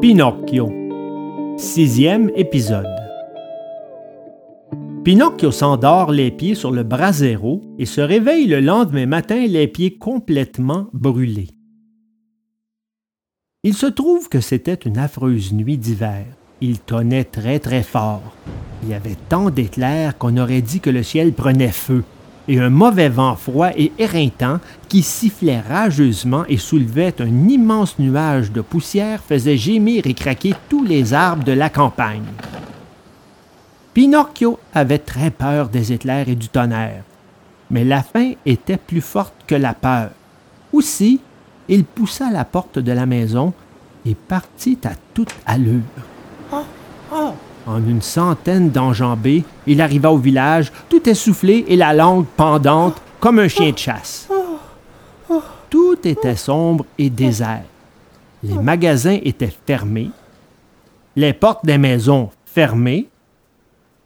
Pinocchio. Sixième épisode. Pinocchio s'endort les pieds sur le brasero et se réveille le lendemain matin les pieds complètement brûlés. Il se trouve que c'était une affreuse nuit d'hiver. Il tonnait très très fort. Il y avait tant d'éclairs qu'on aurait dit que le ciel prenait feu, et un mauvais vent froid et éreintant qui sifflait rageusement et soulevait un immense nuage de poussière faisait gémir et craquer tous les arbres de la campagne. Pinocchio avait très peur des éclairs et du tonnerre, mais la faim était plus forte que la peur. Aussi, il poussa la porte de la maison et partit à toute allure. En une centaine d'enjambées, il arriva au village, tout essoufflé et la langue pendante comme un chien de chasse. Tout était sombre et désert. Les magasins étaient fermés, les portes des maisons fermées,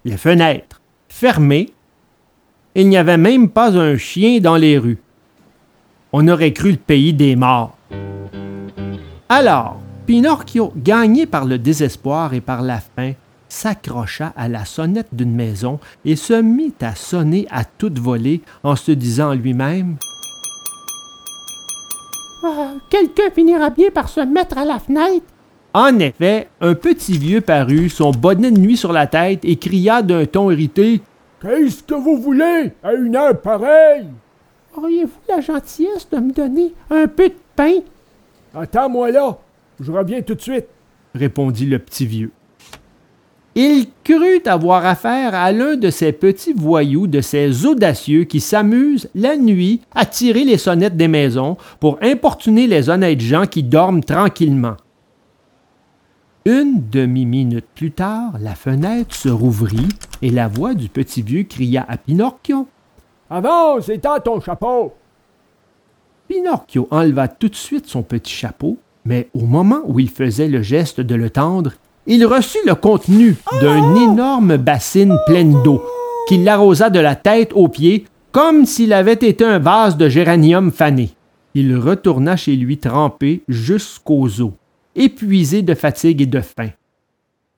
les fenêtres fermées. Il n'y avait même pas un chien dans les rues. On aurait cru le pays des morts. Alors, Pinocchio, gagné par le désespoir et par la faim, s'accrocha à la sonnette d'une maison et se mit à sonner à toute volée en se disant lui-même Ah, Quelqu'un finira bien par se mettre à la fenêtre. En effet, un petit vieux parut, son bonnet de nuit sur la tête, et cria d'un ton irrité Qu'est-ce que vous voulez à une heure pareille? Auriez-vous la gentillesse de me donner un peu de pain? Attends-moi là, je reviens tout de suite. répondit le petit vieux. Il crut avoir affaire à l'un de ces petits voyous, de ces audacieux qui s'amusent la nuit à tirer les sonnettes des maisons pour importuner les honnêtes gens qui dorment tranquillement. Une demi-minute plus tard, la fenêtre se rouvrit et la voix du petit vieux cria à Pinocchio. Avance, étends ton chapeau. Pinocchio enleva tout de suite son petit chapeau, mais au moment où il faisait le geste de le tendre, il reçut le contenu d'une énorme bassine pleine d'eau, qui l'arrosa de la tête aux pieds, comme s'il avait été un vase de géranium fané. Il retourna chez lui trempé jusqu'aux os, épuisé de fatigue et de faim.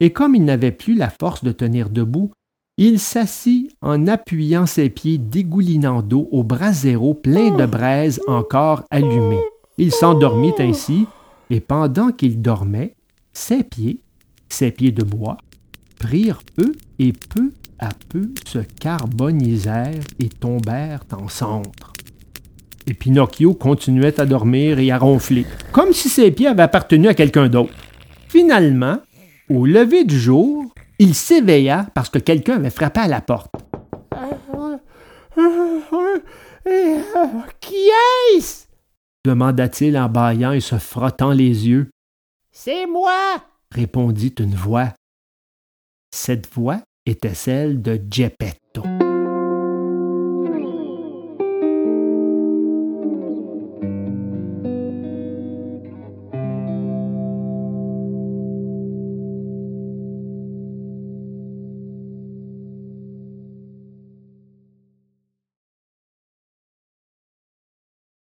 Et comme il n'avait plus la force de tenir debout, il s'assit en appuyant ses pieds dégoulinants d'eau au brasero plein de braises encore allumées. Il s'endormit ainsi, et pendant qu'il dormait, ses pieds, ses pieds de bois, prirent peu et peu à peu se carbonisèrent et tombèrent en centre. Et Pinocchio continuait à dormir et à ronfler, comme si ses pieds avaient appartenu à quelqu'un d'autre. Finalement, au lever du jour, il s'éveilla parce que quelqu'un avait frappé à la porte. Qui est-ce? demanda-t-il en bâillant et se frottant les yeux. C'est moi! Répondit une voix. Cette voix était celle de Geppetto.